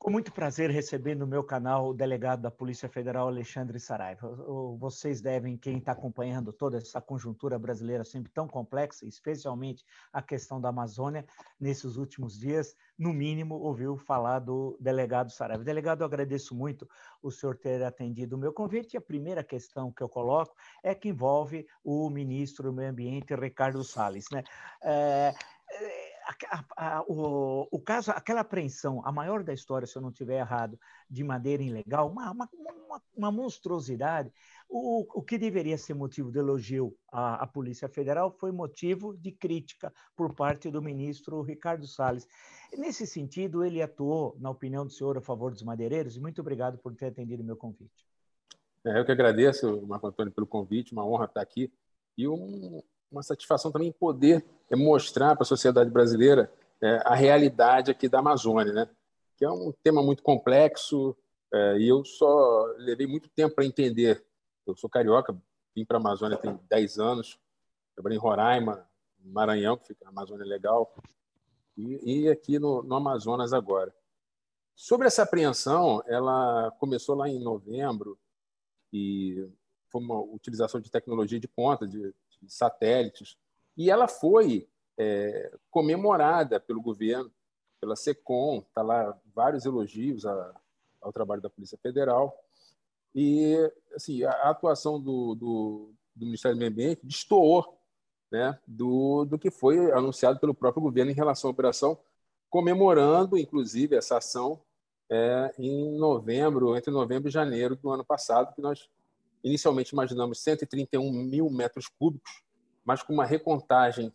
Com muito prazer receber no meu canal o delegado da Polícia Federal, Alexandre Saraiva. Vocês devem, quem está acompanhando toda essa conjuntura brasileira sempre tão complexa, especialmente a questão da Amazônia, nesses últimos dias, no mínimo, ouviu falar do delegado Saraiva. Delegado, eu agradeço muito o senhor ter atendido o meu convite. E a primeira questão que eu coloco é que envolve o ministro do Meio Ambiente, Ricardo Salles. Né? É, a, a, o, o, caso, aquela apreensão, a maior da história, se eu não estiver errado, de madeira ilegal, uma, uma, uma, uma monstruosidade. O, o, que deveria ser motivo de elogio à, à, Polícia Federal foi motivo de crítica por parte do ministro Ricardo Salles. Nesse sentido, ele atuou, na opinião do senhor, a favor dos madeireiros, muito obrigado por ter atendido o meu convite. É, eu que agradeço, Marco Antônio, pelo convite, uma honra estar aqui. E um, uma satisfação também poder mostrar para a sociedade brasileira é, a realidade aqui da Amazônia, né? que é um tema muito complexo é, e eu só levei muito tempo para entender. Eu sou carioca, vim para a Amazônia tem 10 anos, trabalhei em Roraima, Maranhão, que fica na Amazônia Legal, e, aqui no, no Amazonas agora. Sobre essa apreensão, ela começou lá em novembro e foi uma utilização de tecnologia de ponta, de satélites, e ela foi é, comemorada pelo governo, pela SECOM, está lá vários elogios a, ao trabalho da Polícia Federal. E assim, a atuação do, do, do Ministério do Meio Ambiente destoou né, do, do que foi anunciado pelo próprio governo em relação à operação, comemorando, inclusive, essa ação é, em novembro, entre novembro e janeiro do ano passado, que nós Inicialmente imaginamos 131 mil metros cúbicos, mas com uma recontagem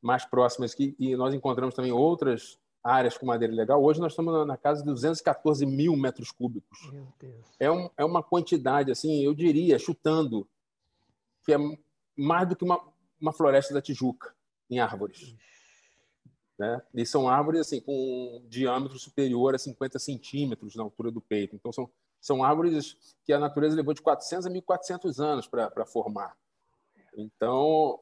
mais próxima e nós encontramos também outras áreas com madeira legal. Hoje nós estamos na casa de 214 mil metros cúbicos. É, um, é uma quantidade, assim, eu diria, chutando, que é mais do que uma, uma floresta da Tijuca em árvores. Né? E são árvores assim com um diâmetro superior a 50 centímetros na altura do peito. Então são são árvores que a natureza levou de 400 a 1.400 anos para formar. Então,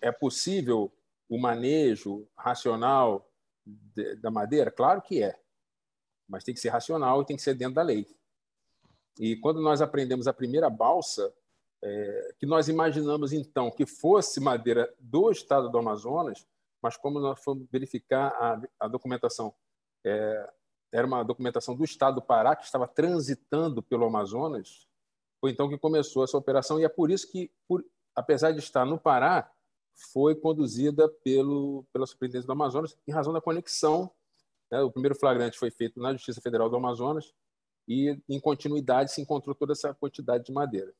é possível o manejo racional de, da madeira? Claro que é, mas tem que ser racional e tem que ser dentro da lei. E quando nós aprendemos a primeira balsa, é, que nós imaginamos então que fosse madeira do estado do Amazonas, mas como nós fomos verificar a, a documentação é, era uma documentação do Estado do Pará, que estava transitando pelo Amazonas, foi então que começou essa operação, e é por isso que, por, apesar de estar no Pará, foi conduzida pelo, pela Superintendência do Amazonas, em razão da conexão. Né? O primeiro flagrante foi feito na Justiça Federal do Amazonas, e, em continuidade, se encontrou toda essa quantidade de madeira.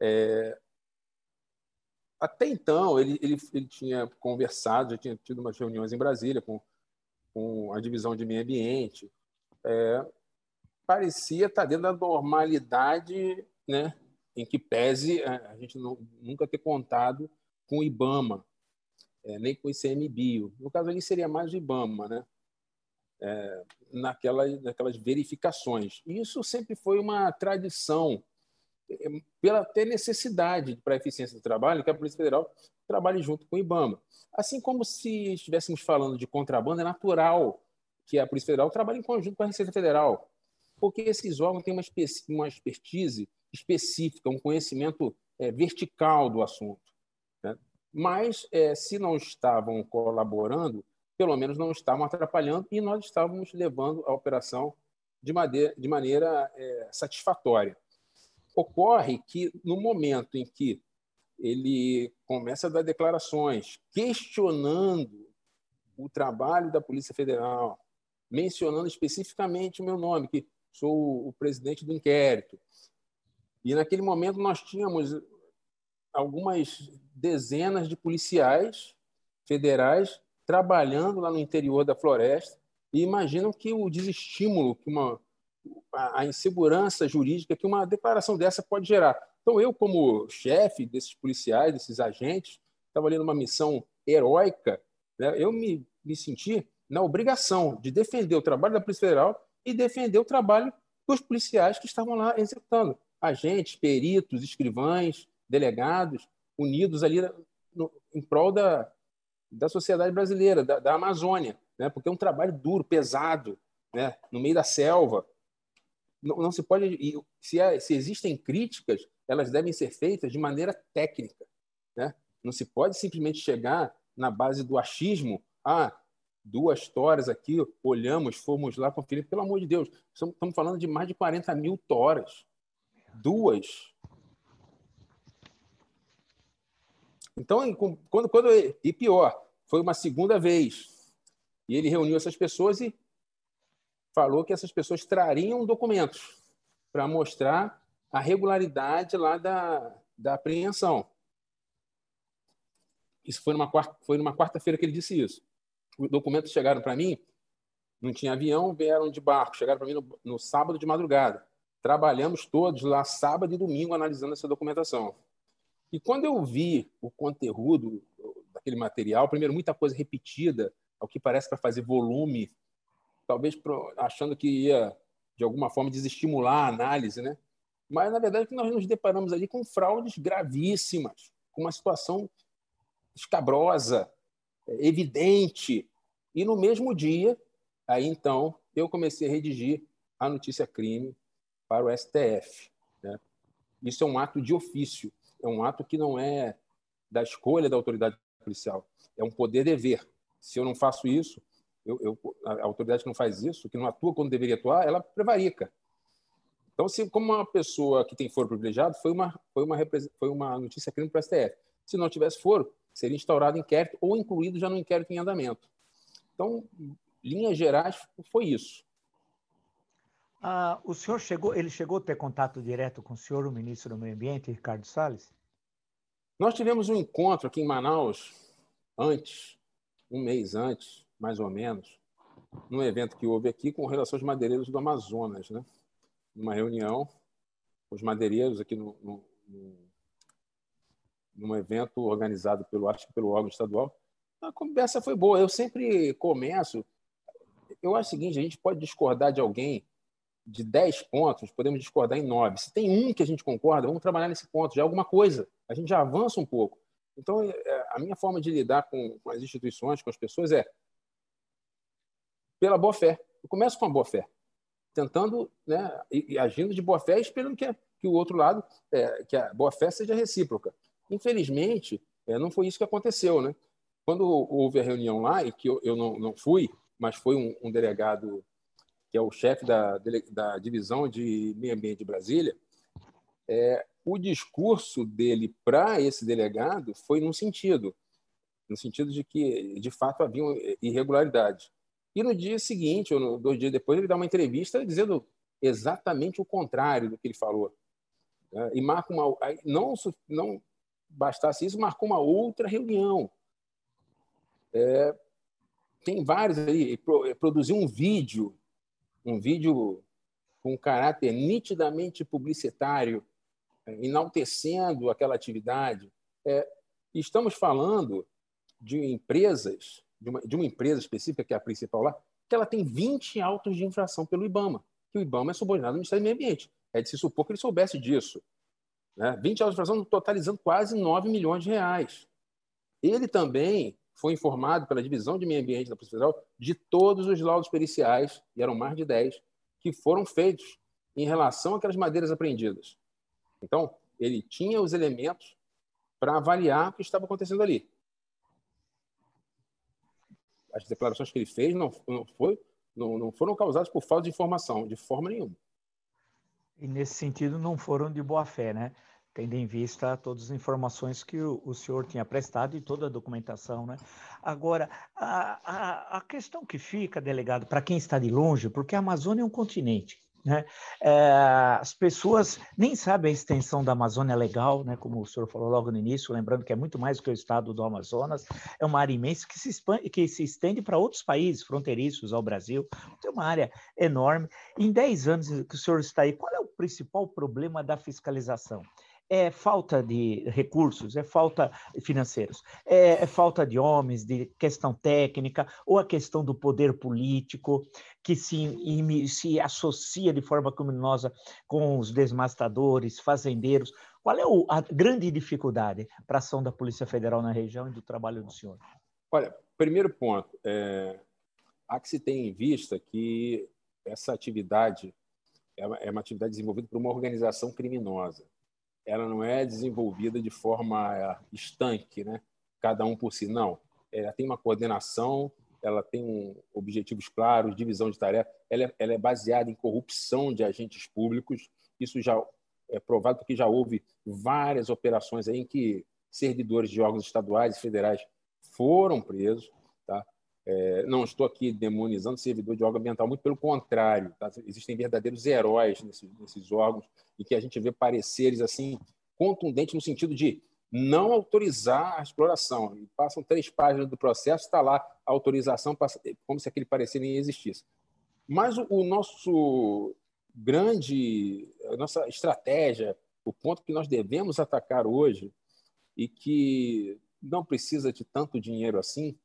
É... Até então, ele, ele, ele tinha conversado, já tinha tido umas reuniões em Brasília com com a divisão de meio ambiente, é, parecia estar dentro da normalidade, né, em que pese a gente não, nunca ter contado com o IBAMA, é, nem com o ICMBio. No caso ali seria mais o IBAMA, né? É, naquelas, naquelas verificações. E isso sempre foi uma tradição, é, pela ter necessidade para a eficiência do trabalho, que a Polícia Federal trabalhe junto com o IBAMA. Assim como se estivéssemos falando de contrabando, é natural que a Polícia Federal trabalhe em conjunto com a Receita Federal, porque esses órgãos têm uma, uma expertise específica, um conhecimento é, vertical do assunto. Né? Mas, é, se não estavam colaborando, pelo menos não estavam atrapalhando e nós estávamos levando a operação de, maneira, de maneira é, satisfatória. Ocorre que, no momento em que ele começa a dar declarações questionando o trabalho da Polícia Federal, mencionando especificamente o meu nome, que sou o presidente do inquérito. E naquele momento nós tínhamos algumas dezenas de policiais federais trabalhando lá no interior da floresta e imaginam que o desestímulo, que uma a insegurança jurídica que uma declaração dessa pode gerar. Então, eu, como chefe desses policiais, desses agentes, estava ali numa missão heróica, né? eu me, me senti na obrigação de defender o trabalho da Polícia Federal e defender o trabalho dos policiais que estavam lá executando. Agentes, peritos, escrivães, delegados, unidos ali no, em prol da, da sociedade brasileira, da, da Amazônia, né? porque é um trabalho duro, pesado, né, no meio da selva. Não, não se pode. Se, é, se existem críticas, elas devem ser feitas de maneira técnica. Né? Não se pode simplesmente chegar na base do achismo. Ah, duas toras aqui, olhamos, fomos lá conferir. Pelo amor de Deus, estamos falando de mais de 40 mil toras. Duas. Então, quando, quando, e pior, foi uma segunda vez. E ele reuniu essas pessoas e falou que essas pessoas trariam documentos para mostrar a regularidade lá da, da apreensão. Isso foi numa, quarta, foi numa quarta-feira que ele disse isso. Os documentos chegaram para mim, não tinha avião, vieram de barco, chegaram para mim no, no sábado de madrugada. Trabalhamos todos lá sábado e domingo analisando essa documentação. E quando eu vi o conteúdo daquele material, primeiro, muita coisa repetida, ao que parece para fazer volume, talvez achando que ia, de alguma forma, desestimular a análise, né? Mas, na verdade, nós nos deparamos ali com fraudes gravíssimas, com uma situação escabrosa, evidente. E no mesmo dia, aí então, eu comecei a redigir a notícia crime para o STF. Né? Isso é um ato de ofício, é um ato que não é da escolha da autoridade policial, é um poder-dever. Se eu não faço isso, eu, eu, a autoridade que não faz isso, que não atua quando deveria atuar, ela prevarica. Então, se como uma pessoa que tem foro privilegiado, foi uma, foi uma, foi uma notícia crime para o STF. Se não tivesse foro, seria instaurado inquérito ou incluído já no inquérito em andamento. Então, linhas gerais, foi isso. Ah, o senhor chegou, ele chegou a ter contato direto com o senhor, o ministro do Meio Ambiente, Ricardo Salles? Nós tivemos um encontro aqui em Manaus antes, um mês antes, mais ou menos, num evento que houve aqui com relação aos madeireiros do Amazonas, né? Numa reunião, os madeireiros aqui no, no, no num evento organizado pelo acho que pelo órgão estadual. A conversa foi boa. Eu sempre começo. Eu acho o seguinte: a gente pode discordar de alguém de 10 pontos, podemos discordar em 9. Se tem um que a gente concorda, vamos trabalhar nesse ponto. Já é alguma coisa. A gente já avança um pouco. Então, é, a minha forma de lidar com, com as instituições, com as pessoas, é pela boa fé. Eu começo com a boa fé, tentando, né, e, e agindo de boa fé, esperando que, que o outro lado, é, que a boa fé seja recíproca. Infelizmente, é, não foi isso que aconteceu, né? Quando houve a reunião lá, e que eu, eu não, não fui, mas foi um, um delegado que é o chefe da, da divisão de meio ambiente de Brasília, é, o discurso dele para esse delegado foi num sentido, no sentido de que, de fato, havia irregularidades. E no dia seguinte, ou dois dias depois, ele dá uma entrevista dizendo exatamente o contrário do que ele falou. É, e marca uma. Não, não bastasse isso, marcou uma outra reunião. É, tem vários aí. Produziu um vídeo, um vídeo com caráter nitidamente publicitário, é, enaltecendo aquela atividade. É, estamos falando de empresas de uma, de uma empresa específica, que é a principal lá, que ela tem 20 autos de infração pelo IBAMA, que o IBAMA é subordinado ao Ministério do Meio Ambiente. É de se supor que ele soubesse disso. Né? 20 autos de infração totalizando quase 9 milhões de reais. Ele também foi informado pela Divisão de Meio Ambiente da Polícia Federal de todos os laudos periciais, e eram mais de 10, que foram feitos em relação àquelas madeiras apreendidas. Então, ele tinha os elementos para avaliar o que estava acontecendo ali as declarações que ele fez não, não, foi, não, não foram causadas por falta de informação, de forma nenhuma. E nesse sentido não foram de boa fé, né? Tendo em vista todas as informações que o, o senhor tinha prestado e toda a documentação, né? Agora, a, a, a questão que fica, delegado, para quem está de longe, porque a Amazônia é um continente, né? É, as pessoas nem sabem a extensão da Amazônia legal, né? como o senhor falou logo no início, lembrando que é muito mais do que o estado do Amazonas, é uma área imensa que se, expande, que se estende para outros países fronteiriços ao Brasil, tem uma área enorme. Em 10 anos que o senhor está aí, qual é o principal problema da fiscalização? É falta de recursos, é falta financeiros, é, é, falta de homens, de questão técnica, ou a questão do poder político, que se, se associa de forma criminosa com os desmastadores, fazendeiros. Qual é o, a grande dificuldade para a ação da Polícia Federal na região e do trabalho do senhor? Olha, primeiro ponto, é, há que se ter em vista que essa atividade é uma, é uma atividade desenvolvida por uma organização criminosa. Ela não é desenvolvida de forma é, estanque, né? cada um por si. Não. Ela tem uma coordenação, ela tem um, objetivos claros, divisão de tarefas. Ela é, ela é baseada em corrupção de agentes públicos. Isso já é provado porque já houve várias operações em que servidores de órgãos estaduais e federais foram presos. É, não estou aqui demonizando servidor de órgão ambiental, muito pelo contrário. Tá? Existem verdadeiros heróis nesses, nesses órgãos e que a gente vê pareceres assim contundentes no sentido de não autorizar a exploração. E passam três páginas do processo, está lá a autorização, como se aquele parecer nem existisse. Mas o, o nosso grande, a nossa estratégia, o ponto que nós devemos atacar hoje e que não precisa de tanto dinheiro assim,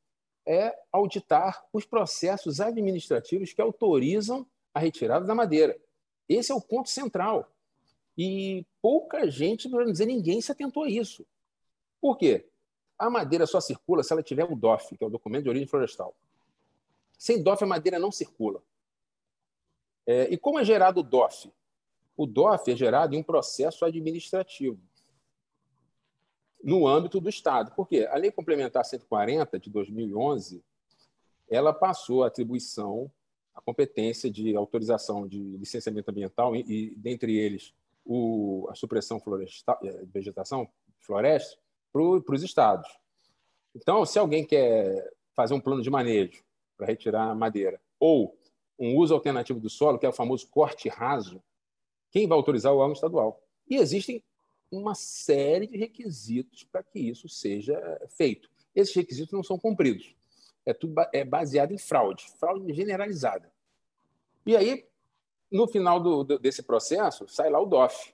é auditar os processos administrativos que autorizam a retirada da madeira. Esse é o ponto central. E pouca gente, para não dizer ninguém, se atentou a isso. Por quê? A madeira só circula se ela tiver o DOF, que é o documento de origem florestal. Sem DOF, a madeira não circula. É, e como é gerado o DOF? O DOF é gerado em um processo administrativo no âmbito do Estado. Por quê? A Lei Complementar 140 de 2011, ela passou a atribuição, a competência de autorização de licenciamento ambiental e, e dentre eles, o, a supressão florestal, eh, vegetação floresta para os estados. Então, se alguém quer fazer um plano de manejo para retirar madeira ou um uso alternativo do solo, que é o famoso corte raso, quem vai autorizar o órgão estadual? E existem uma série de requisitos para que isso seja feito. Esses requisitos não são cumpridos. É tudo é baseado em fraude, fraude generalizada. E aí, no final do, do, desse processo, sai lá o DOF.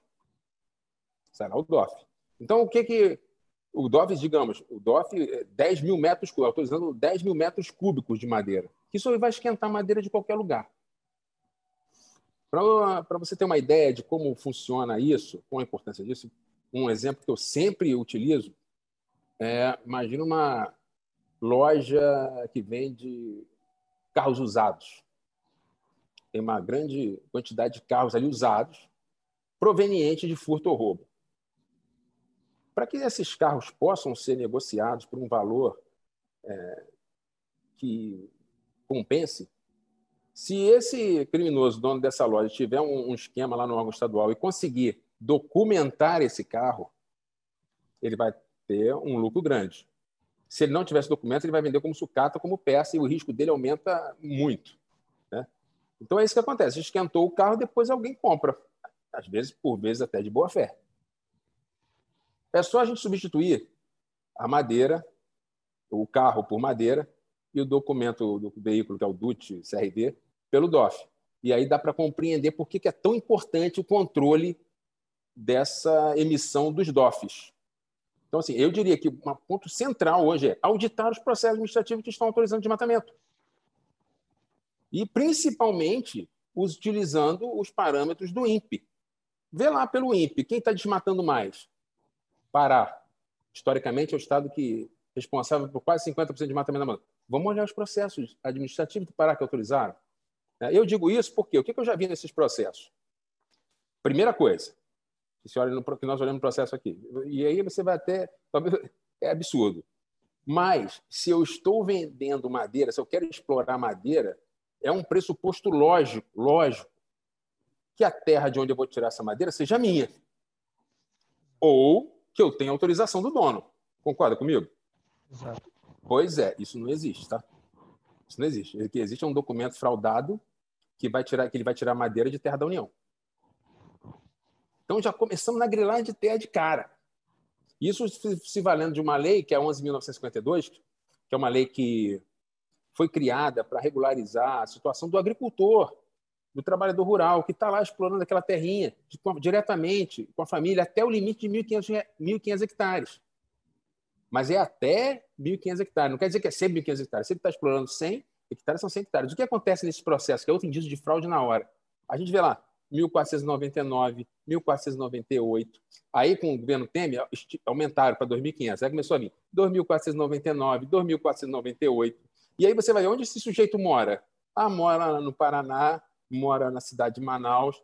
Sai lá o DOF. Então, o que que o DOF, digamos, o DOF, 10 é mil metros cúbicos, autorizando 10 mil metros cúbicos de madeira. Isso vai esquentar madeira de qualquer lugar. Para você ter uma ideia de como funciona isso, qual a importância disso, um exemplo que eu sempre utilizo é, imagina uma loja que vende carros usados. Tem uma grande quantidade de carros ali usados, provenientes de furto ou roubo. Para que esses carros possam ser negociados por um valor é, que compense, se esse criminoso, dono dessa loja, tiver um, um esquema lá no órgão estadual e conseguir documentar esse carro, ele vai ter um lucro grande. Se ele não tivesse documento, ele vai vender como sucata, como peça, e o risco dele aumenta muito. Né? Então é isso que acontece. Esquentou o carro, depois alguém compra. Às vezes, por vezes, até de boa fé. É só a gente substituir a madeira, o carro por madeira, e o documento do veículo, que é o DUT CRD, pelo DOF. E aí dá para compreender por que é tão importante o controle dessa emissão dos DOFs. Então, assim, eu diria que um ponto central hoje é auditar os processos administrativos que estão autorizando desmatamento. E, principalmente, utilizando os parâmetros do INPE. Vê lá pelo INPE, quem está desmatando mais? Pará. Historicamente, é o estado que é responsável por quase 50% de desmatamento da Amazônia. Vamos olhar os processos administrativos do Pará que autorizaram. É, eu digo isso porque o que eu já vi nesses processos? Primeira coisa, que, se olha no, que nós olhamos no processo aqui. E aí você vai até. É absurdo. Mas, se eu estou vendendo madeira, se eu quero explorar madeira, é um pressuposto lógico, lógico que a terra de onde eu vou tirar essa madeira seja minha. Ou que eu tenha autorização do dono. Concorda comigo? Exato. Pois é, isso não existe, tá? Isso não existe. O que existe é um documento fraudado que vai tirar que ele vai tirar madeira de terra da União. Então já começamos na grilagem de terra de cara. Isso se valendo de uma lei, que é a 11.952, que é uma lei que foi criada para regularizar a situação do agricultor, do trabalhador rural, que está lá explorando aquela terrinha diretamente com a família até o limite de 1.500 hectares. Mas é até 1.500 hectares. Não quer dizer que é sempre 1.500 hectares. Se ele está explorando 100 hectares, são 100 hectares. O que acontece nesse processo, que é outro indício de fraude na hora? A gente vê lá, 1499, 1498. Aí, com o governo Temer, aumentaram para 2.500. Aí começou a vir 2.499, 2.498. E aí você vai, onde esse sujeito mora? Ah, mora no Paraná, mora na cidade de Manaus,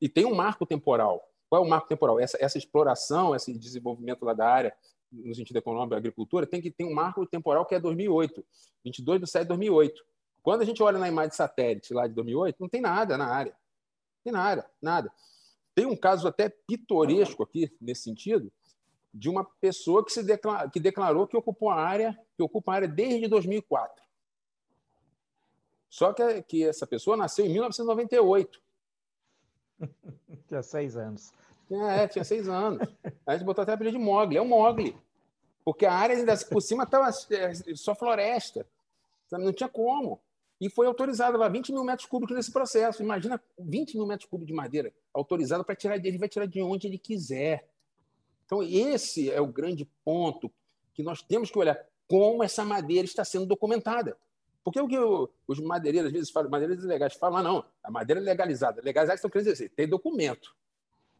e tem um marco temporal. Qual é o marco temporal? Essa, essa exploração, esse desenvolvimento lá da área, no sentido econômico agricultura, tem que ter um marco temporal que é 2008, 22 de 7 de 2008. Quando a gente olha na imagem de satélite lá de 2008, não tem nada na área. Não tem nada, nada. Tem um caso até pitoresco aqui, nesse sentido, de uma pessoa que, se declarou, que declarou que ocupou a área, que ocupa a área desde 2004. Só que, que essa pessoa nasceu em 1998. Tinha seis anos. É, tinha seis anos. A gente botou até apelido de Mogli. É o Mogli. Porque a área ainda por cima estava é, só floresta. Não tinha como. E foi autorizado lá 20 mil metros cúbicos nesse processo. Imagina 20 mil metros cúbicos de madeira autorizado para tirar dele. Ele vai tirar de onde ele quiser. Então, esse é o grande ponto que nós temos que olhar como essa madeira está sendo documentada. Porque o que os madeireiros, às vezes, falam, madeireiros legais falam, ah, não, a madeira é legalizada. Legalizada estão querendo dizer, tem documento.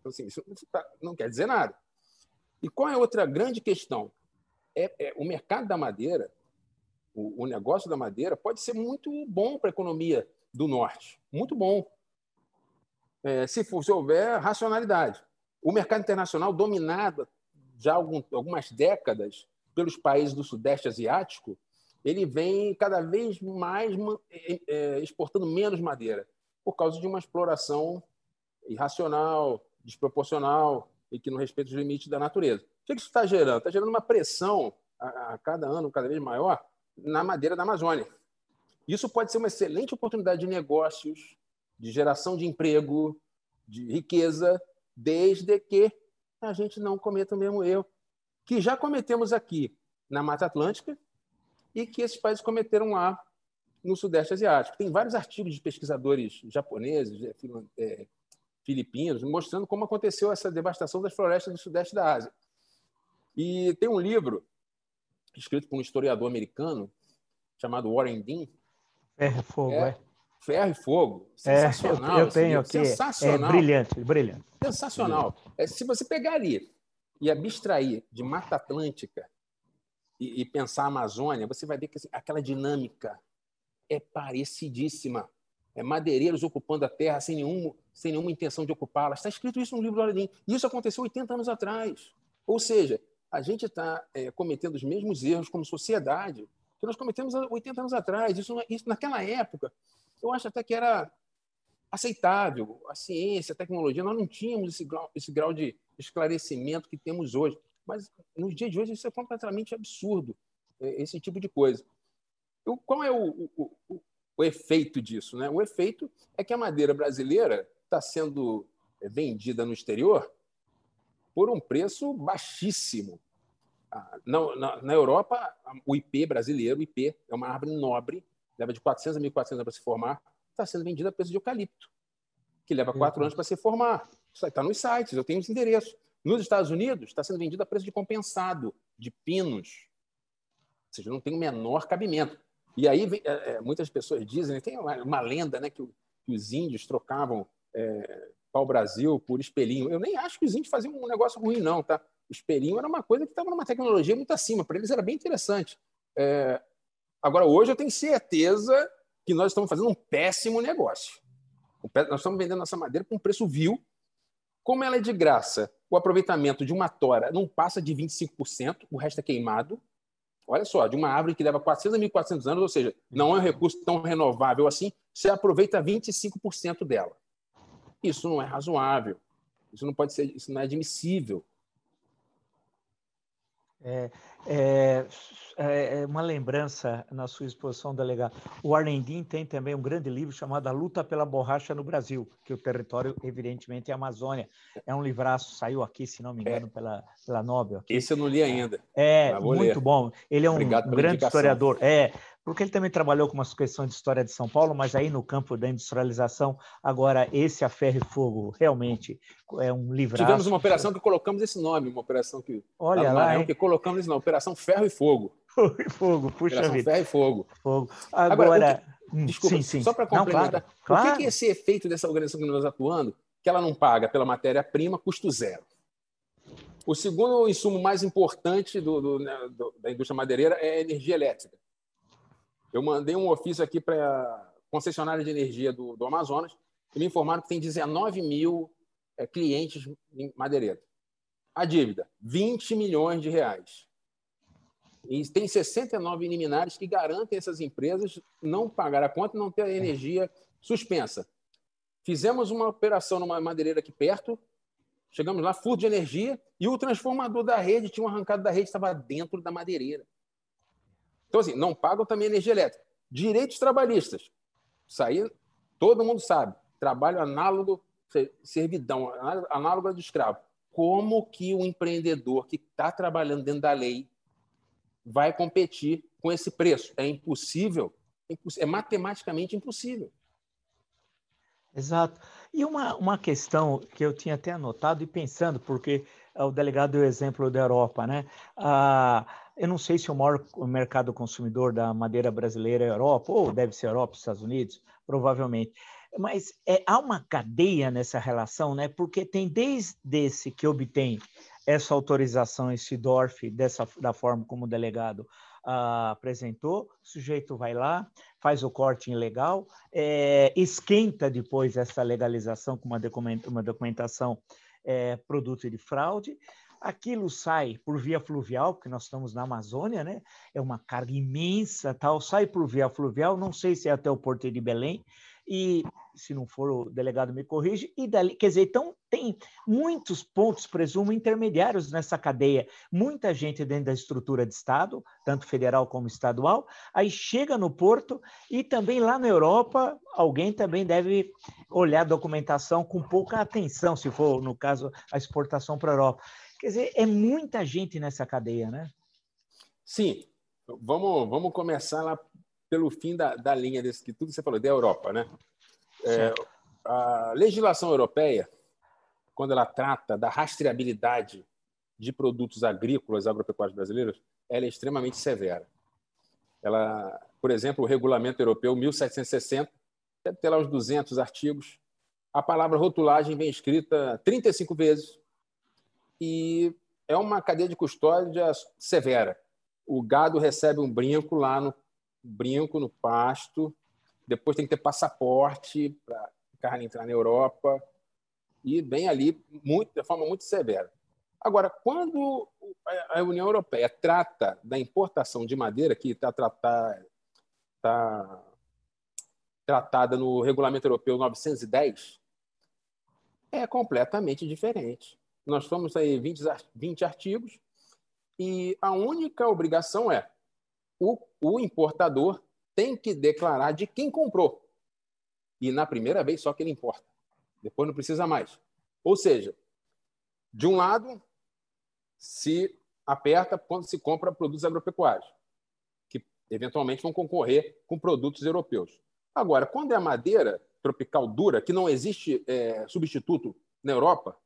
Então, assim, isso não quer dizer nada. E qual é a outra grande questão? É, é o mercado da madeira, o, o, negócio da madeira, pode ser muito bom para a economia do Norte. Muito bom. É, se, for, se houver racionalidade. O mercado internacional, dominado já há algum, algumas décadas pelos países do Sudeste Asiático, ele vem cada vez mais é, é, exportando menos madeira, por causa de uma exploração irracional, desproporcional e que não respeita os limites da natureza. O que isso está gerando? Está gerando uma pressão a, a cada ano cada vez maior na madeira da Amazônia. Isso pode ser uma excelente oportunidade de negócios, de geração de emprego, de riqueza, desde que a gente não cometa o mesmo erro que já cometemos aqui na Mata Atlântica e que esses países cometeram lá no Sudeste Asiático. Tem vários artigos de pesquisadores japoneses, é, filipinos, mostrando como aconteceu essa devastação das florestas do Sudeste da Ásia. E tem um livro escrito por um historiador americano chamado Warren Dean. Ferro e Fogo, é. é. Ferro e Fogo. Sensacional. É, eu, eu tenho aqui. É Sensacional. É brilhante, brilhante. Sensacional. É, se você pegar ali e abstrair de Mata Atlântica e, e pensar a Amazônia, você vai ver que assim, aquela dinâmica é parecidíssima. É madeireiros ocupando a terra sem, nenhum, sem nenhuma intenção de ocupá-la. Está escrito isso no livro do Aladim. Isso aconteceu 80 anos atrás. Ou seja, a gente está é, cometendo os mesmos erros como sociedade que nós cometemos 80 anos atrás. Isso, isso, naquela época, eu acho até que era aceitável. A ciência, a tecnologia, nós não tínhamos esse grau, esse grau de esclarecimento que temos hoje. Mas nos dias de hoje isso é completamente absurdo, é, esse tipo de coisa. Eu, qual é o, o, o, efeito disso? Né? O efeito é que a madeira brasileira está sendo é, vendida no exterior por um preço baixíssimo. Ah, na, na, na Europa, o IP brasileiro, o IP, é uma árvore nobre, leva de 400 a 1.400 anos para se formar, está sendo vendida a preço de eucalipto, que leva quatro uhum. anos para se formar. Isso está nos sites, eu tenho os endereços. Nos Estados Unidos, está sendo vendido a preço de compensado, de pinos. Ou seja, não tem o menor cabimento. E aí é, é, muitas pessoas dizem, tem uma, uma lenda né, que, que, os índios trocavam é, pau-brasil por espelhinho. Eu nem acho que os índios faziam um negócio ruim, não. Tá? O espelhinho era uma coisa que estava numa tecnologia muito acima. Para eles era bem interessante. É... Agora, hoje eu tenho certeza que nós estamos fazendo um péssimo negócio. Nós estamos vendendo nossa madeira por um preço vil. Como ela é de graça o aproveitamento de uma tora não passa de 25%, o resto é queimado. Olha só, de uma árvore que leva 400 a 1.400 anos, ou seja, não é um recurso tão renovável assim, você aproveita 25% dela. Isso não é razoável. Isso não pode ser, isso não é admissível. É, é, é, é, uma lembrança na sua exposição, delegado. O Arlendim tem também um grande livro chamado A Luta pela Borracha no Brasil, que o território, evidentemente, é a Amazônia. É um livraço, saiu aqui, se não me engano, é. pela, pela Nobel. Aqui. Esse eu não li ainda. É, muito ler. bom. Ele é um grande indicação. historiador. É, porque ele também trabalhou com umas questões de história de São Paulo, mas aí no campo da industrialização, agora esse A Ferro e Fogo realmente é um livro. Tivemos uma operação que colocamos esse nome, uma operação que Olha lá, Maranhão, que colocamos esse nome, Operação Ferro e Fogo. Fogo e Fogo, puxa operação vida. Ferro e Fogo. Fogo. Agora, agora que, hum, desculpa, sim, sim. só para complementar, Não, claro, claro. o que é esse efeito dessa organização que nós atuando, que ela não paga pela matéria-prima custo zero? O segundo insumo mais importante do, do, né, do, da indústria madeireira é a energia elétrica. Eu mandei um ofício aqui para concessionária de energia do, do Amazonas, e me informaram que tem 19 mil é, clientes em Madeireira. A dívida, 20 milhões de reais. E tem 69 liminares que garantem essas empresas não pagar a conta e não ter a energia suspensa. Fizemos uma operação numa madeireira aqui perto, chegamos lá, furto de energia, e o transformador da rede tinha arrancado da rede, estava dentro da madeireira. Então, assim, não pagam também energia elétrica. Direitos trabalhistas. Isso aí todo mundo sabe. Trabalho análogo, servidão, análogo de escravo. Como que o empreendedor que está trabalhando dentro da lei vai competir com esse preço. É impossível, é matematicamente impossível. Exato. E uma, uma questão que eu tinha até anotado e pensando, porque o delegado deu o exemplo da Europa, né? Ah, eu não sei se o maior mercado consumidor da madeira brasileira é a Europa, ou deve ser a Europa, Estados Unidos, provavelmente. Mas é, há uma cadeia nessa relação, né? Porque tem desde esse que obtém essa autorização, esse DORF, dessa, da forma como o delegado ah, apresentou, o sujeito vai lá, faz o corte ilegal, é, esquenta depois essa legalização com uma, documenta, uma documentação é, produto de fraude, aquilo sai por via fluvial, porque nós estamos na Amazônia, né? É uma carga imensa, tal, sai por via fluvial, não sei se é até o Porto de Belém, e se não for o delegado me corrige, e dali, quer dizer, então tem muitos pontos, presumo, intermediários nessa cadeia, muita gente dentro da estrutura de Estado, tanto federal como estadual, aí chega no porto e também lá na Europa, alguém também deve olhar a documentação com pouca atenção, se for, no caso, a exportação para a Europa. Quer dizer, é muita gente nessa cadeia, né? Sim. Vamos, vamos começar lá pelo fim da, da linha desse que tudo que você falou, da Europa, né? É, a legislação europeia, quando ela trata da rastreabilidade de produtos agrícolas agropecuários brasileiros, ela é extremamente severa. Ela, por exemplo, o regulamento europeu 1760 deve ter lá uns 200 artigos. A palavra rotulagem vem escrita 35 vezes e é uma cadeia de custódia severa. O gado recebe um brinco lá no brinco no pasto, depois tem que ter passaporte para carne entrar na Europa e bem ali muito, de forma muito severa. Agora, quando a União Europeia trata da importação de madeira, que está tratada, tá tratada no Regulamento Europeu 910, é completamente diferente. Nós somos aí 20, 20 artigos e a única obrigação é o, o importador tem que declarar de quem comprou. E na primeira vez só que ele importa. Depois não precisa mais. Ou seja, de um lado, se aperta quando se compra produtos agropecuários, que eventualmente vão concorrer com produtos europeus. Agora, quando é madeira tropical dura, que não existe é, substituto na Europa,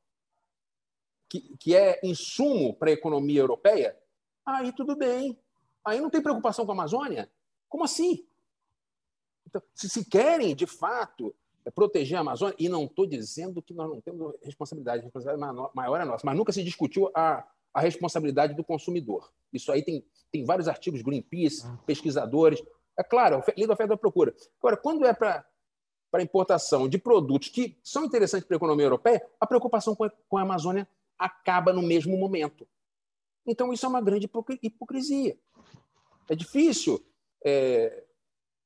que, que é insumo para a economia europeia, aí tudo bem. Aí não tem preocupação com a Amazônia? Como assim? Então, se, se querem, de fato, é proteger a Amazônia, e não estou dizendo que nós não temos responsabilidade, a responsabilidade maior é nossa, mas nunca se discutiu a, a responsabilidade do consumidor. Isso aí tem, tem vários artigos, Greenpeace, ah. pesquisadores. É claro, lei da oferta da procura. Agora, quando é para para importação de produtos que são interessantes para a economia europeia, a preocupação com a, com a Amazônia acaba no mesmo momento. Então, isso é uma grande hipocrisia. É difícil é,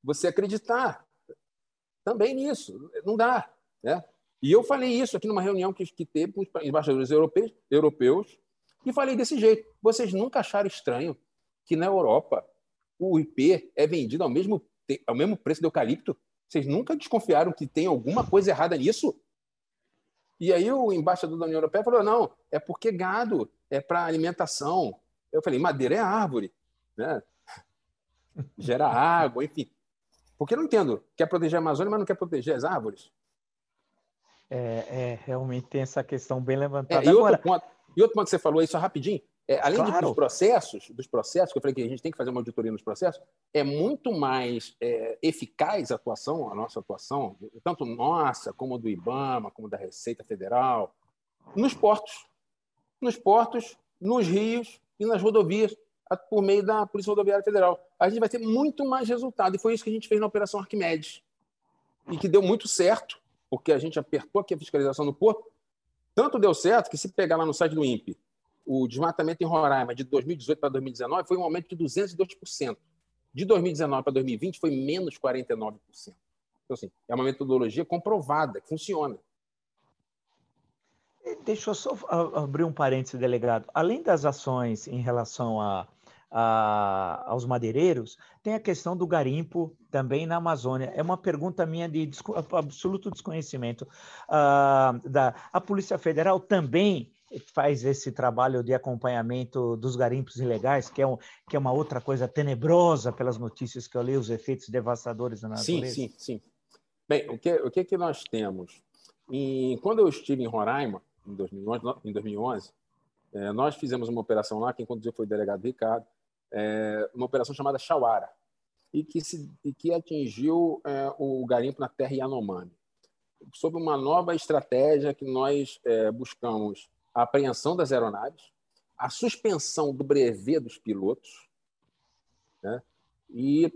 você acreditar também nisso. Não dá. Né? E eu falei isso aqui numa reunião que, que teve com os embaixadores europeus, europeus e falei desse jeito. Vocês nunca acharam estranho que na Europa o IP é vendido ao mesmo, ao mesmo preço do eucalipto? Vocês nunca desconfiaram que tem alguma coisa errada nisso? E aí o embaixador da União Europeia falou: não, é porque gado é para alimentação. Eu falei: madeira é árvore. Né? gera água, enfim. Porque eu não entendo. Quer proteger a Amazônia, mas não quer proteger as árvores? É, é realmente tem essa questão bem levantada. É, e, outro ponto, e outro ponto que você falou aí, só rapidinho, é, além claro. dos processos, dos processos, que eu falei que a gente tem que fazer uma auditoria nos processos, é muito mais é, eficaz a atuação, a nossa atuação, tanto nossa, como do IBAMA, como da Receita Federal, nos portos. Nos portos, nos rios e nas rodovias por meio da Polícia Rodoviária Federal. A gente vai ter muito mais resultado. E foi isso que a gente fez na Operação Arquimedes. e que deu muito certo, porque a gente apertou aqui a fiscalização no porto. Tanto deu certo que, se pegar lá no site do INPE, o desmatamento em Roraima de 2018 para 2019 foi um aumento de 202%. De 2019 para 2020 foi menos 49%. Então, assim, é uma metodologia comprovada, que funciona. Deixa eu só abrir um parênteses, delegado. Além das ações em relação a, a, aos madeireiros, tem a questão do garimpo também na Amazônia. É uma pergunta minha de absoluto desconhecimento. Uh, da, a Polícia Federal também faz esse trabalho de acompanhamento dos garimpos ilegais, que é, um, que é uma outra coisa tenebrosa pelas notícias que eu li, os efeitos devastadores na natureza? Sim, sim, sim. Bem, o que, o que, que nós temos? E, quando eu estive em Roraima, em 2011, em 2011 é, nós fizemos uma operação lá, quem conduziu foi o delegado Ricardo, é, uma operação chamada Chauara, e que, se, e que atingiu é, o garimpo na terra Yanomami. Sob uma nova estratégia que nós buscamos a apreensão das aeronaves, a suspensão do brevet dos pilotos, né? e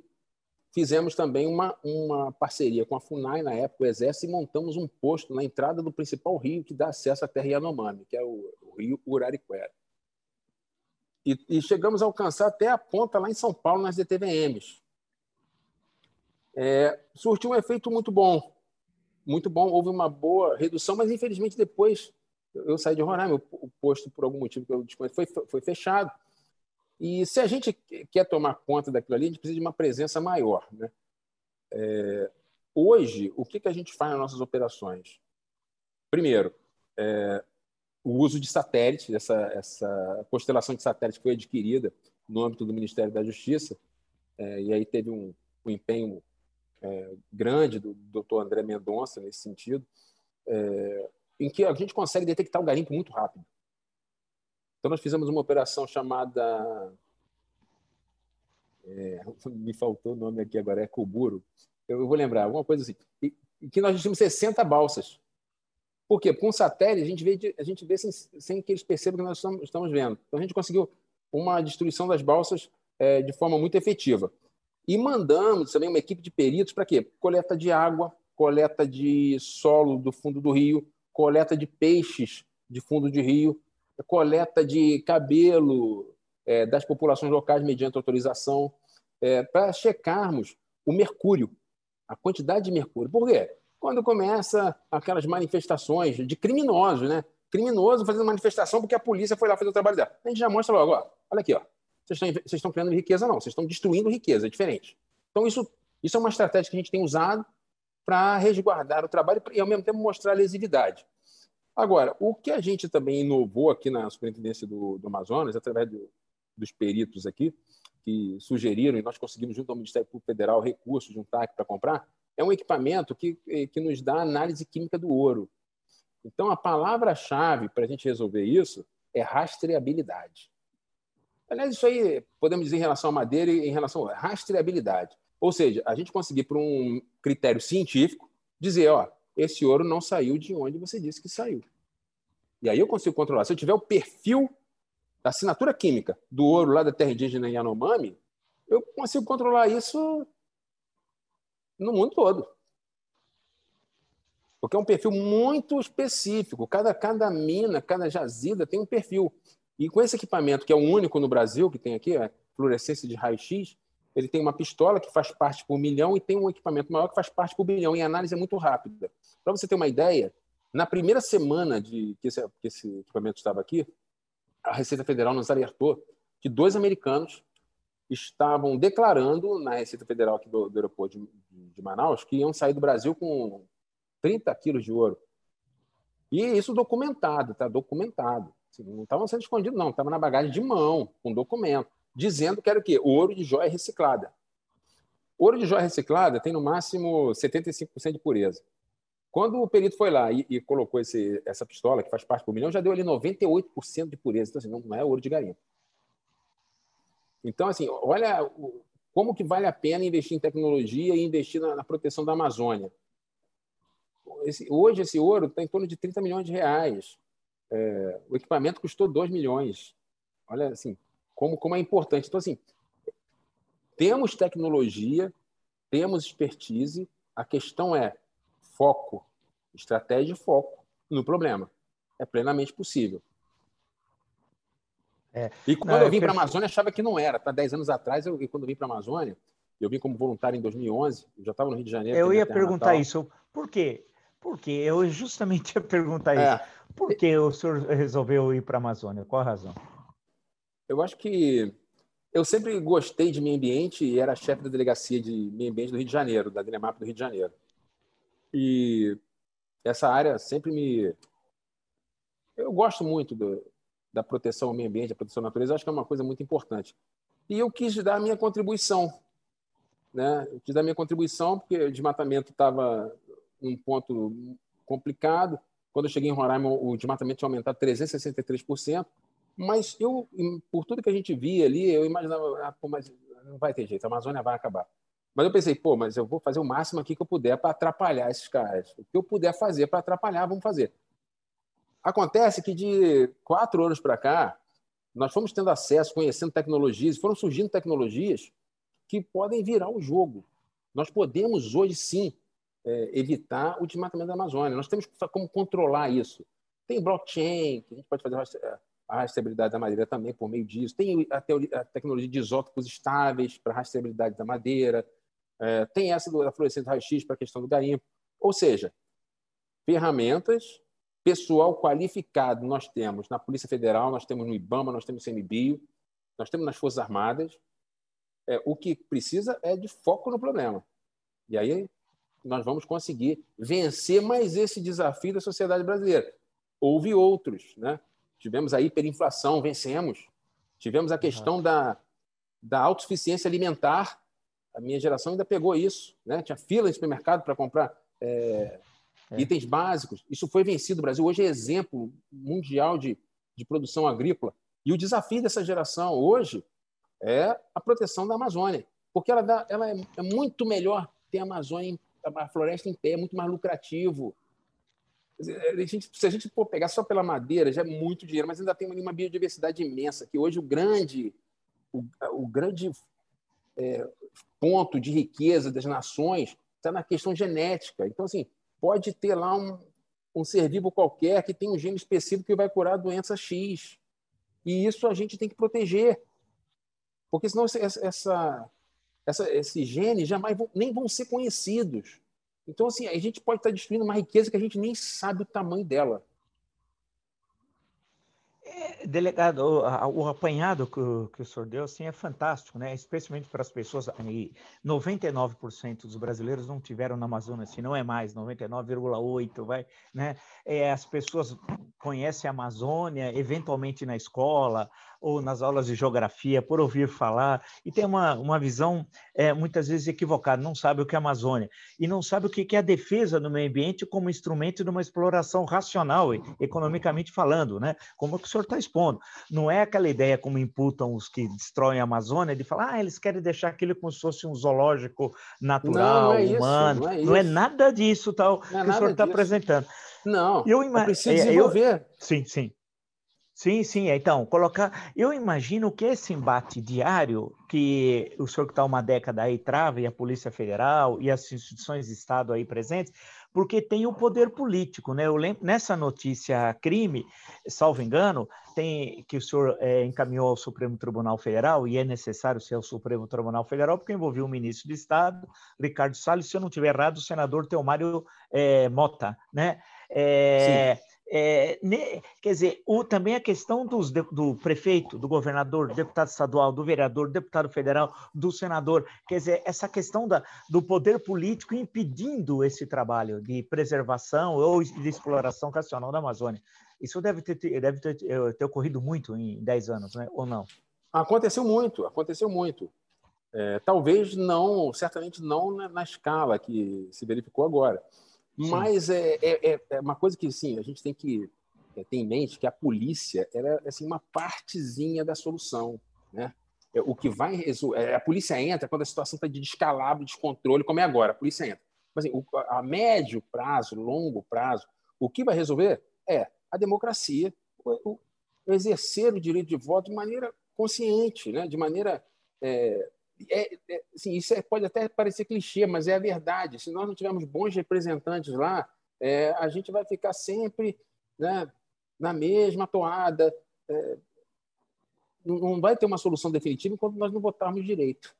fizemos também uma, uma parceria com a FUNAI, na época, o Exército, e montamos um posto na entrada do principal rio que dá acesso à terra Yanomami, que é o, o rio Urariquera. E, e, chegamos a alcançar até a ponta lá em São Paulo, nas DTVMs. É, surtiu um efeito muito bom, muito bom, houve uma boa redução, mas infelizmente depois eu saí de Roraima, o posto, por algum motivo que eu desconheço, foi, foi fechado. E se a gente quer tomar conta daquilo ali, a gente precisa de uma presença maior. Né? É, hoje, o que, que a gente faz nas nossas operações? Primeiro, é, o uso de satélites, essa, essa constelação de satélites foi adquirida no âmbito do Ministério da Justiça, é, e aí teve um, um empenho é, grande do doutor André Mendonça nesse sentido. Em que a gente consegue detectar o garimpo muito rápido. Então, nós fizemos uma operação chamada. É, me faltou o nome aqui agora, é Coburo. Eu vou lembrar, alguma coisa assim. E, que nós tínhamos 60 balsas. Por quê? Porque satélite a gente vê, a gente vê sem, sem que eles percebam que nós estamos, estamos vendo. Então, a gente conseguiu uma destruição das balsas é, de forma muito efetiva. E mandamos também uma equipe de peritos para quê? Coleta de água, coleta de solo do fundo do rio, coleta de peixes de fundo de rio, coleta de cabelo é, das populações locais mediante autorização, é, para checarmos o mercúrio, a quantidade de mercúrio. Por quê? Quando começa aquelas manifestações de criminosos, né? Criminoso fazendo manifestação porque a polícia foi lá fazer o trabalho dela. A gente já mostra logo, ó, olha aqui, ó. Vocês estão, vocês estão criando riqueza, não, vocês estão destruindo riqueza, é diferente. Então, isso, isso é uma estratégia que a gente tem usado para resguardar o trabalho e, ao mesmo tempo, mostrar a lesividade. Agora, o que a gente também inovou aqui na Superintendência do, do Amazonas, através do, dos peritos aqui, que sugeriram, e nós conseguimos, junto ao Ministério Público Federal, recursos de um TAC para comprar, é um equipamento que, que nos dá análise química do ouro. Então, a palavra-chave para a gente resolver isso é rastreabilidade. Aliás, isso aí podemos dizer em relação à madeira e em relação à rastreabilidade. Ou seja, a gente conseguir, por um critério científico, dizer, ó, esse ouro não saiu de onde você disse que saiu. E aí eu consigo controlar. Se eu tiver o perfil da assinatura química do ouro lá da terra indígena Yanomami, eu consigo controlar isso no mundo todo. Porque é um perfil muito específico. Cada, cada mina, cada jazida tem um perfil. E com esse equipamento, que é o único no Brasil que tem aqui, a fluorescência de raio-x, ele tem uma pistola que faz parte por milhão e tem um equipamento maior que faz parte por bilhão. E a análise é muito rápida. Para você ter uma ideia, na primeira semana de que esse, que esse equipamento estava aqui, a Receita Federal nos alertou que dois americanos estavam declarando na Receita Federal aqui do, do aeroporto de, de, Manaus que iam sair do Brasil com 30 quilos de ouro. E isso documentado, tá? Documentado. Assim, não estavam sendo escondidos, não. Estava na bagagem de mão, com documento dizendo que era o quê? Ouro de joia reciclada. Ouro de joia reciclada tem no máximo 75% de pureza. Quando o perito foi lá e, e colocou esse, essa pistola, que faz parte do milhão, já deu ali 98% de pureza. Então, assim, não, não é ouro de garimpo. Então, assim, olha como que vale a pena investir em tecnologia e investir na, na proteção da Amazônia. Esse, hoje, esse ouro está em torno de 30 milhões de reais. É, o equipamento custou 2 milhões. Olha, assim, como, como é importante. Então, assim, temos tecnologia, temos expertise, A questão é foco, estratégia e foco no problema. É plenamente possível. É. E quando não, eu vim para a Amazônia, achava que não era. Tá? Dez anos atrás, eu, quando eu vim para a Amazônia, eu vim como voluntário em 2011, eu já estava no Rio de Janeiro. Eu ia perguntar natal. isso. Por quê? Por quê? Eu justamente ia perguntar é. isso. Por que o senhor resolveu ir para a Amazônia? Qual a razão? Eu acho que eu sempre gostei de meio ambiente e era chefe da delegacia de meio ambiente do Rio de Janeiro, da Dinemap do Rio de Janeiro. E essa área sempre me. Eu gosto muito do, da proteção ao meio ambiente, da proteção à natureza, acho que é uma coisa muito importante. E eu quis dar a minha contribuição. Né? Eu quis dar a minha contribuição porque o desmatamento estava num ponto complicado. Quando eu cheguei em Roraima, o desmatamento tinha aumentado 363%. Mas eu, por tudo que a gente via ali, eu imaginava, ah, pô, mas não vai ter jeito, a Amazônia vai acabar. Mas eu pensei, pô, mas eu vou fazer o máximo aqui que eu puder para atrapalhar esses caras. O que eu puder fazer para atrapalhar, vamos fazer. Acontece que de quatro anos para cá, nós fomos tendo acesso, conhecendo tecnologias, foram surgindo tecnologias que podem virar o jogo. Nós podemos hoje sim é, evitar o desmatamento da Amazônia. Nós temos como controlar isso. Tem blockchain, que a gente pode fazer a rastreabilidade da madeira também por meio disso. Tem a, teoria, a tecnologia de isótopos estáveis para rastreabilidade da madeira. É, tem essa da fluorescência raio-x para a questão do garimpo. Ou seja, ferramentas pessoal qualificado nós temos na Polícia Federal, nós temos no IBAMA, nós temos no CMBio, nós temos nas Forças Armadas. É, o que precisa é de foco no problema. E aí nós vamos conseguir vencer mais esse desafio da sociedade brasileira. Houve outros, né? Tivemos a hiperinflação, vencemos. Tivemos a questão da, da autossuficiência alimentar. A minha geração ainda pegou isso, né? Tinha fila em supermercado para comprar é, é. itens básicos. Isso foi vencido. O Brasil hoje é exemplo mundial de, de produção agrícola. E o desafio dessa geração hoje é a proteção da Amazônia, porque ela, dá, ela é, é muito melhor ter a Amazônia, a floresta em pé, é muito mais lucrativo. A gente, se a gente pegar só pela madeira, já é muito dinheiro, mas ainda tem uma biodiversidade imensa, que hoje o grande, o, o grande é, ponto de riqueza das nações está na questão genética. Então, assim, pode ter lá um, um ser vivo qualquer que tem um gene específico que vai curar a doença X. E isso a gente tem que proteger. Porque senão essa, essa, essa esses genes jamais vão, nem vão ser conhecidos. Então, assim, a gente pode estar destruindo uma riqueza que a gente nem sabe o tamanho dela. É, delegado, o, o apanhado que o, que o senhor deu assim, é fantástico, né? especialmente para as pessoas. E 99% dos brasileiros não tiveram na Amazônia, se não é mais, 99,8%. Vai, né? É, as pessoas conhecem a Amazônia, eventualmente na escola, ou nas aulas de geografia, por ouvir falar, e tem uma, uma visão é, muitas vezes equivocada, não sabe o que é a Amazônia, e não sabe o que é a defesa do meio ambiente como instrumento de uma exploração racional, economicamente falando, né? como o que o senhor está expondo. Não é aquela ideia como imputam os que destroem a Amazônia, de falar, ah, eles querem deixar aquilo como se fosse um zoológico natural, não, não é humano. Isso, não, é não, é nada disso tal, que o senhor está apresentando. Não, eu, ima... eu preciso desenvolver. Eu... Sim, sim. Sim, sim. Então, colocar. Eu imagino que esse embate diário que o senhor que está uma década aí trava, e a Polícia Federal e as instituições de Estado aí presentes, porque tem o poder político, né? Eu lembro, nessa notícia crime, salvo engano, tem que o senhor é, encaminhou ao Supremo Tribunal Federal, e é necessário ser ao Supremo Tribunal Federal, porque envolveu o ministro de Estado, Ricardo Salles, se eu não estiver errado, o senador Teomário é, Mota, né? É, Sim é, ne, quer dizer, o, também a questão dos, do prefeito, do governador, do deputado estadual, do vereador, do deputado federal, do senador, quer dizer, essa questão da, do poder político impedindo esse trabalho de preservação ou de exploração racional da Amazônia. Isso deve ter, deve ter, eh, ter ocorrido muito em 10 anos, né? ou não? Aconteceu muito, aconteceu muito. É, talvez não, certamente não na, na escala que se verificou agora. Mas é, é, é, é, uma coisa que sim, a gente tem que é, ter em mente que a polícia era é assim, uma partezinha da solução. Né? O que vai resolver. A polícia entra quando a situação está de descalabro, descontrole, como é agora. A polícia entra. Mas, assim, a médio prazo, longo prazo, o que vai resolver é a democracia, o, o exercer o direito de voto de maneira consciente, né? de maneira é, é, é, assim, isso é, pode até parecer clichê, mas é a verdade. Se nós não tivermos bons representantes lá, é, a gente vai ficar sempre né, na mesma toada. É, não vai ter uma solução definitiva enquanto nós não votarmos direito.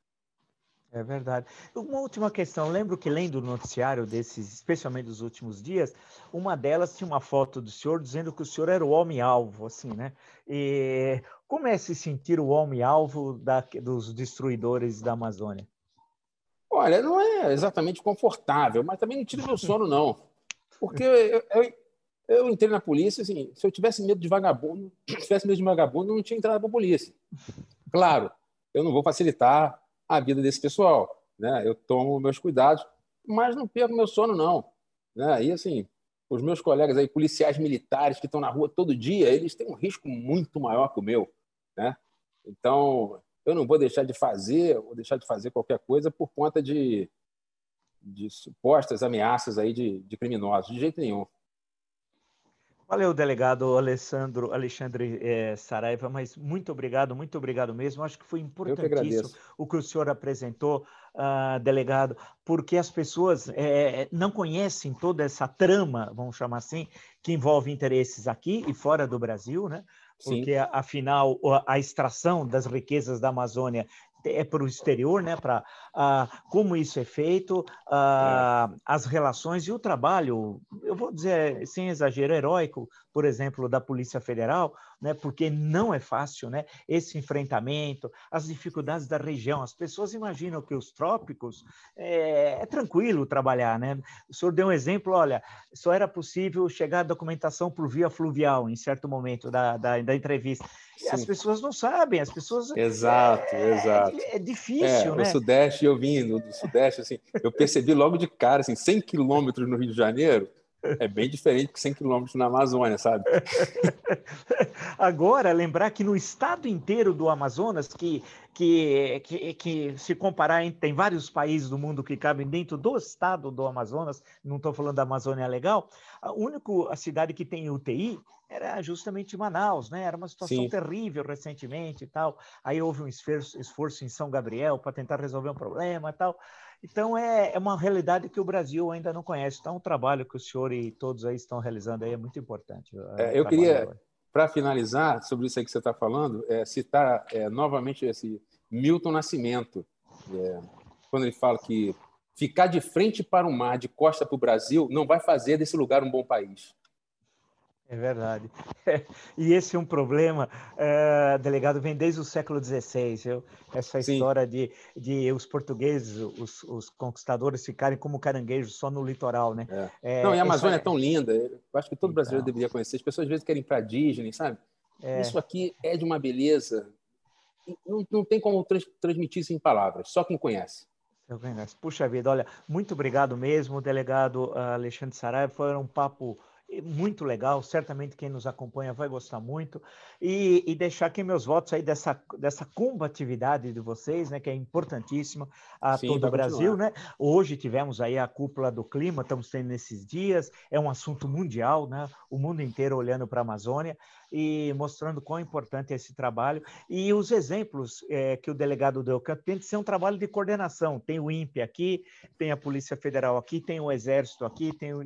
É verdade. Uma última questão. Lembro que lendo o noticiário desses, especialmente dos últimos dias, uma delas tinha uma foto do senhor dizendo que o senhor era o homem-alvo, assim, né? E como é se sentir o homem-alvo dos destruidores da Amazônia? Olha, não é exatamente confortável, mas também não tira meu sono, não. Porque eu, eu, eu, entrei na polícia, assim, se eu tivesse medo de vagabundo, se tivesse medo de vagabundo, eu não tinha entrado para a polícia. Claro, eu não vou facilitar a vida desse pessoal. Né? Eu tomo meus cuidados, mas não perco meu sono, não. Né? E assim, os meus colegas aí, policiais militares que estão na rua todo dia, eles têm um risco muito maior que o meu. Né? Então, eu não vou deixar de fazer, ou deixar de fazer qualquer coisa por conta de, de supostas ameaças aí de, de criminosos, de jeito nenhum. Valeu, delegado Alessandro Alexandre é, Saraiva, mas muito obrigado, muito obrigado mesmo. Acho que foi importantíssimo que o que o senhor apresentou, uh, delegado, porque as pessoas é, não conhecem toda essa trama, vamos chamar assim, que envolve interesses aqui e fora do Brasil, né? Porque, Sim. afinal, a extração das riquezas da Amazônia é para o exterior, né? Para ah, como isso é feito, é. as relações e o trabalho, eu vou dizer sem exagero, heróico, por exemplo, da Polícia Federal, né? Porque não é fácil, né? Esse enfrentamento, as dificuldades da região. As pessoas imaginam que os trópicos é, é tranquilo trabalhar, né? O senhor deu um exemplo, olha, só era possível chegar a documentação por via fluvial em certo momento da, da, da entrevista. Sim. As pessoas não sabem, as pessoas. Exato, é, exato. É, é difícil, é, né? O Sudeste, eu vim do Sudeste, assim, eu percebi logo de cara, assim, 100 quilômetros no Rio de Janeiro, é bem diferente que 100 quilômetros na Amazônia, sabe? Agora, lembrar que no estado inteiro do Amazonas, que, que, que, que se comparar, tem vários países do mundo que cabem dentro do estado do Amazonas, não estou falando da Amazônia legal, a única a cidade que tem UTI era justamente Manaus, né? Era uma situação Sim. terrível recentemente e tal. Aí houve um esforço, esforço em São Gabriel para tentar resolver um problema e tal. Então, é, é uma realidade que o Brasil ainda não conhece. Então, o trabalho que o senhor e todos aí estão realizando aí é muito importante. É, eu queria, para finalizar, sobre isso aí que você está falando, é, citar é, novamente esse Milton Nascimento, é, quando ele fala que ficar de frente para o mar, de costa para o Brasil, não vai fazer desse lugar um bom país. É verdade. É, e esse é um problema, é, delegado, vem desde o século XVI. Eu, essa Sim. história de, de os portugueses, os, os, conquistadores ficarem como caranguejos só no litoral, né? É. É, não, e a Amazônia é tão linda. Eu acho que todo então... brasileiro deveria conhecer. As pessoas às vezes querem ir para Disney, sabe? É. Isso aqui é de uma beleza. Não, não tem como trans, transmitir isso em palavras. Só quem conhece. Puxa vida, olha, muito obrigado mesmo, delegado ah, Alexandre Saraiva. Foi um papo muito legal, certamente quem nos acompanha vai gostar muito, e, e, deixar aqui meus votos aí dessa, dessa combatividade de vocês, né, que é importantíssima a Sim, todo o Brasil, continuar. né? Hoje tivemos aí a cúpula do clima, estamos tendo nesses dias, é um assunto mundial, né? O mundo inteiro olhando para a Amazônia, e mostrando quão importante é esse trabalho. E os exemplos é, que o delegado deu, que tem que ser um trabalho de coordenação. Tem o INPE aqui, tem a Polícia Federal aqui, tem o Exército aqui, tem o,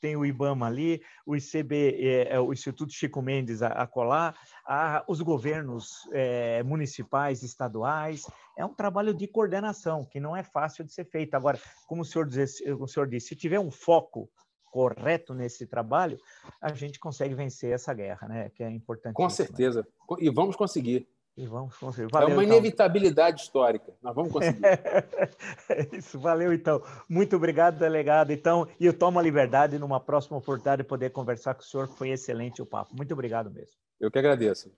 tem o IBAMA ali, o ICB, é, é, o Instituto Chico Mendes a, a colar, a, os governos é, municipais, estaduais. É um trabalho de coordenação que não é fácil de ser feito. Agora, como o senhor, diz, o senhor disse, se tiver um foco correto nesse trabalho, a gente consegue vencer essa guerra, né? Que é importante. Com certeza. E vamos conseguir. E vamos conseguir. Valeu, é uma então. inevitabilidade histórica. Nós vamos conseguir. é isso, valeu então. Muito obrigado, delegado. Então, e eu tomo a liberdade numa próxima oportunidade de poder conversar com o senhor. Foi excelente o papo. Muito obrigado mesmo. Eu que agradeço.